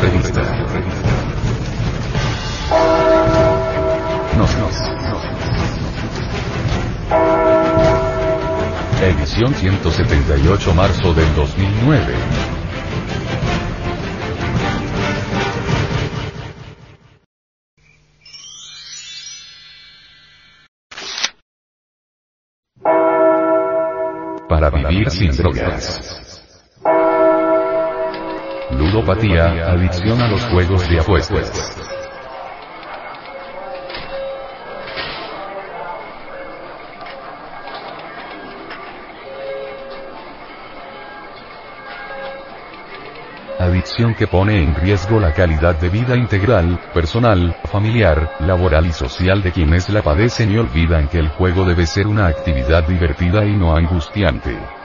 Revista. Nos, nos, Edición 178 marzo del 2009. Para vivir sin drogas. Ludopatía, adicción a los juegos de apuestas. Adicción que pone en riesgo la calidad de vida integral, personal, familiar, laboral y social de quienes la padecen y olvidan que el juego debe ser una actividad divertida y no angustiante.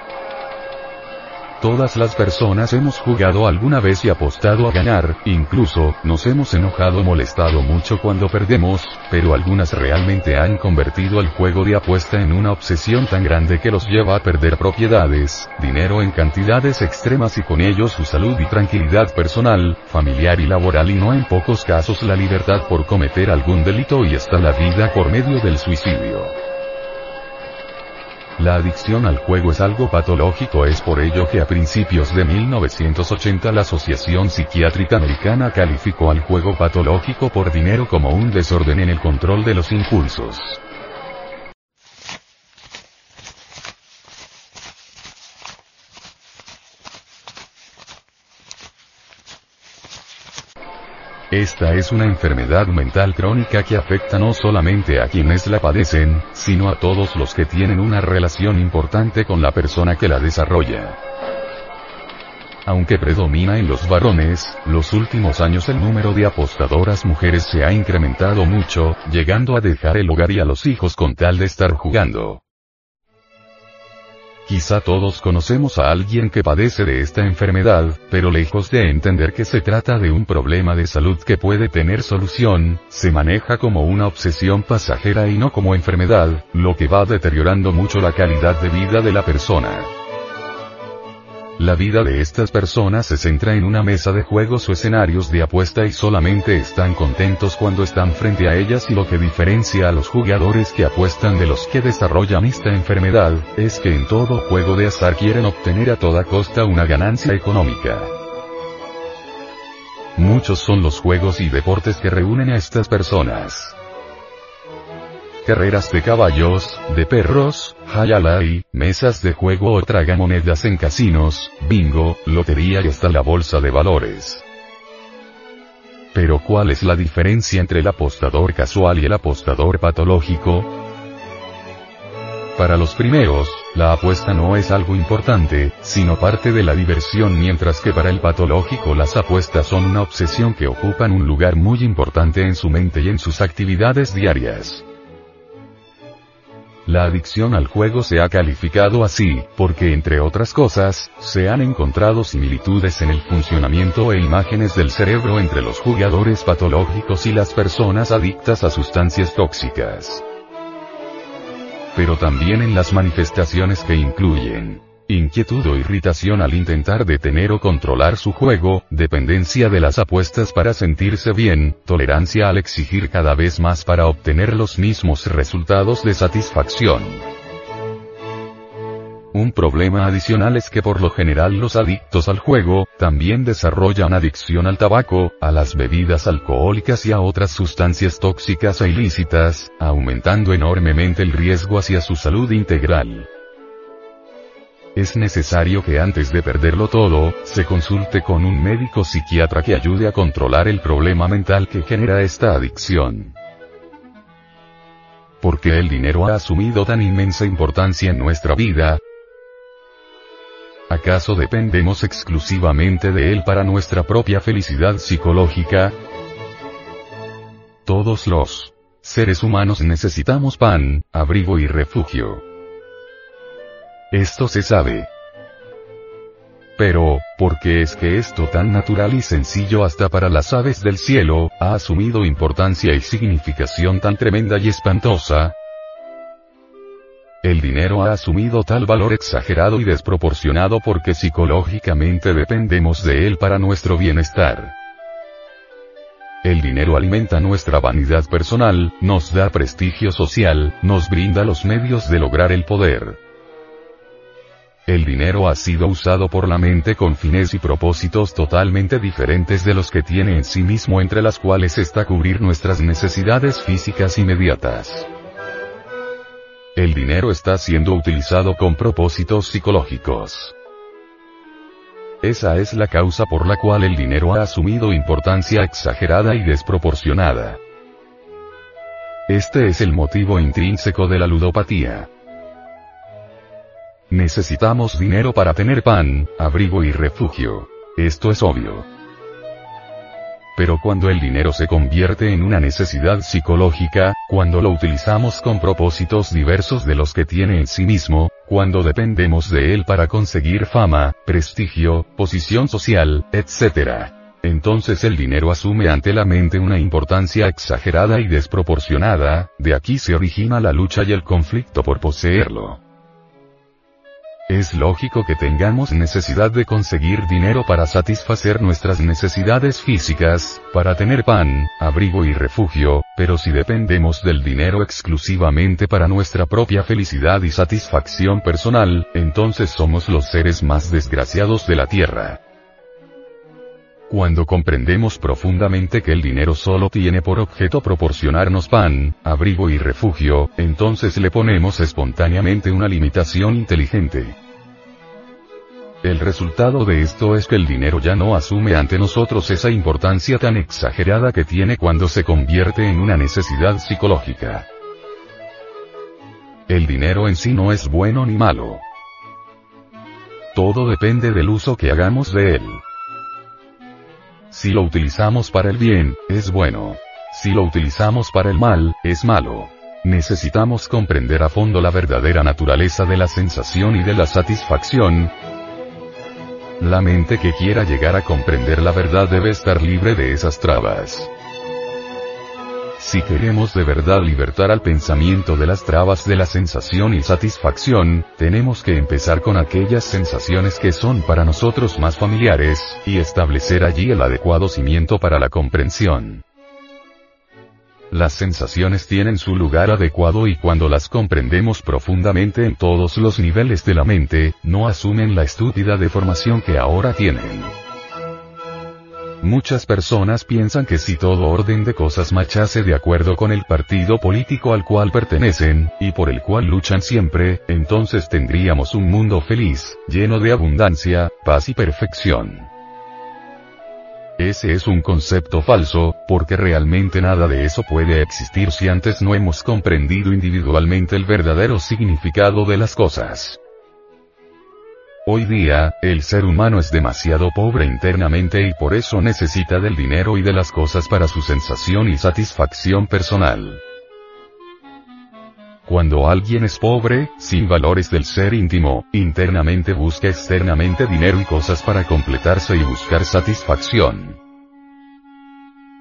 Todas las personas hemos jugado alguna vez y apostado a ganar, incluso, nos hemos enojado o molestado mucho cuando perdemos, pero algunas realmente han convertido el juego de apuesta en una obsesión tan grande que los lleva a perder propiedades, dinero en cantidades extremas y con ello su salud y tranquilidad personal, familiar y laboral y no en pocos casos la libertad por cometer algún delito y hasta la vida por medio del suicidio. La adicción al juego es algo patológico, es por ello que a principios de 1980 la Asociación Psiquiátrica Americana calificó al juego patológico por dinero como un desorden en el control de los impulsos. Esta es una enfermedad mental crónica que afecta no solamente a quienes la padecen, sino a todos los que tienen una relación importante con la persona que la desarrolla. Aunque predomina en los varones, los últimos años el número de apostadoras mujeres se ha incrementado mucho, llegando a dejar el hogar y a los hijos con tal de estar jugando. Quizá todos conocemos a alguien que padece de esta enfermedad, pero lejos de entender que se trata de un problema de salud que puede tener solución, se maneja como una obsesión pasajera y no como enfermedad, lo que va deteriorando mucho la calidad de vida de la persona. La vida de estas personas se centra en una mesa de juegos o escenarios de apuesta y solamente están contentos cuando están frente a ellas y lo que diferencia a los jugadores que apuestan de los que desarrollan esta enfermedad, es que en todo juego de azar quieren obtener a toda costa una ganancia económica. Muchos son los juegos y deportes que reúnen a estas personas carreras de caballos, de perros, hayalai, mesas de juego o tragamonedas en casinos, bingo, lotería y hasta la bolsa de valores. Pero ¿cuál es la diferencia entre el apostador casual y el apostador patológico? Para los primeros, la apuesta no es algo importante, sino parte de la diversión mientras que para el patológico las apuestas son una obsesión que ocupan un lugar muy importante en su mente y en sus actividades diarias. La adicción al juego se ha calificado así, porque entre otras cosas, se han encontrado similitudes en el funcionamiento e imágenes del cerebro entre los jugadores patológicos y las personas adictas a sustancias tóxicas. Pero también en las manifestaciones que incluyen Inquietud o irritación al intentar detener o controlar su juego, dependencia de las apuestas para sentirse bien, tolerancia al exigir cada vez más para obtener los mismos resultados de satisfacción. Un problema adicional es que por lo general los adictos al juego, también desarrollan adicción al tabaco, a las bebidas alcohólicas y a otras sustancias tóxicas e ilícitas, aumentando enormemente el riesgo hacia su salud integral. Es necesario que antes de perderlo todo, se consulte con un médico psiquiatra que ayude a controlar el problema mental que genera esta adicción. ¿Por qué el dinero ha asumido tan inmensa importancia en nuestra vida? ¿Acaso dependemos exclusivamente de él para nuestra propia felicidad psicológica? Todos los seres humanos necesitamos pan, abrigo y refugio. Esto se sabe. Pero, ¿por qué es que esto tan natural y sencillo hasta para las aves del cielo, ha asumido importancia y significación tan tremenda y espantosa? El dinero ha asumido tal valor exagerado y desproporcionado porque psicológicamente dependemos de él para nuestro bienestar. El dinero alimenta nuestra vanidad personal, nos da prestigio social, nos brinda los medios de lograr el poder. El dinero ha sido usado por la mente con fines y propósitos totalmente diferentes de los que tiene en sí mismo entre las cuales está cubrir nuestras necesidades físicas inmediatas. El dinero está siendo utilizado con propósitos psicológicos. Esa es la causa por la cual el dinero ha asumido importancia exagerada y desproporcionada. Este es el motivo intrínseco de la ludopatía. Necesitamos dinero para tener pan, abrigo y refugio. Esto es obvio. Pero cuando el dinero se convierte en una necesidad psicológica, cuando lo utilizamos con propósitos diversos de los que tiene en sí mismo, cuando dependemos de él para conseguir fama, prestigio, posición social, etc. Entonces el dinero asume ante la mente una importancia exagerada y desproporcionada, de aquí se origina la lucha y el conflicto por poseerlo. Es lógico que tengamos necesidad de conseguir dinero para satisfacer nuestras necesidades físicas, para tener pan, abrigo y refugio, pero si dependemos del dinero exclusivamente para nuestra propia felicidad y satisfacción personal, entonces somos los seres más desgraciados de la Tierra. Cuando comprendemos profundamente que el dinero solo tiene por objeto proporcionarnos pan, abrigo y refugio, entonces le ponemos espontáneamente una limitación inteligente. El resultado de esto es que el dinero ya no asume ante nosotros esa importancia tan exagerada que tiene cuando se convierte en una necesidad psicológica. El dinero en sí no es bueno ni malo. Todo depende del uso que hagamos de él. Si lo utilizamos para el bien, es bueno. Si lo utilizamos para el mal, es malo. Necesitamos comprender a fondo la verdadera naturaleza de la sensación y de la satisfacción. La mente que quiera llegar a comprender la verdad debe estar libre de esas trabas. Si queremos de verdad libertar al pensamiento de las trabas de la sensación y satisfacción, tenemos que empezar con aquellas sensaciones que son para nosotros más familiares, y establecer allí el adecuado cimiento para la comprensión. Las sensaciones tienen su lugar adecuado y cuando las comprendemos profundamente en todos los niveles de la mente, no asumen la estúpida deformación que ahora tienen. Muchas personas piensan que si todo orden de cosas marchase de acuerdo con el partido político al cual pertenecen, y por el cual luchan siempre, entonces tendríamos un mundo feliz, lleno de abundancia, paz y perfección. Ese es un concepto falso, porque realmente nada de eso puede existir si antes no hemos comprendido individualmente el verdadero significado de las cosas. Hoy día, el ser humano es demasiado pobre internamente y por eso necesita del dinero y de las cosas para su sensación y satisfacción personal. Cuando alguien es pobre, sin valores del ser íntimo, internamente busca externamente dinero y cosas para completarse y buscar satisfacción.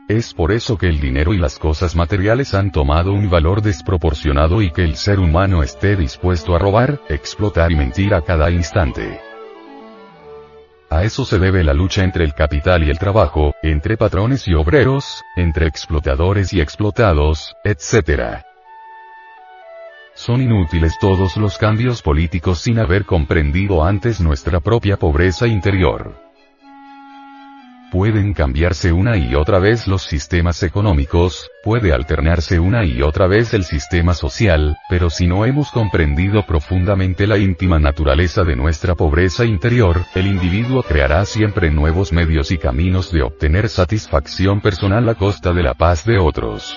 Es por eso que el dinero y las cosas materiales han tomado un valor desproporcionado y que el ser humano esté dispuesto a robar, explotar y mentir a cada instante. A eso se debe la lucha entre el capital y el trabajo, entre patrones y obreros, entre explotadores y explotados, etc. Son inútiles todos los cambios políticos sin haber comprendido antes nuestra propia pobreza interior pueden cambiarse una y otra vez los sistemas económicos, puede alternarse una y otra vez el sistema social, pero si no hemos comprendido profundamente la íntima naturaleza de nuestra pobreza interior, el individuo creará siempre nuevos medios y caminos de obtener satisfacción personal a costa de la paz de otros.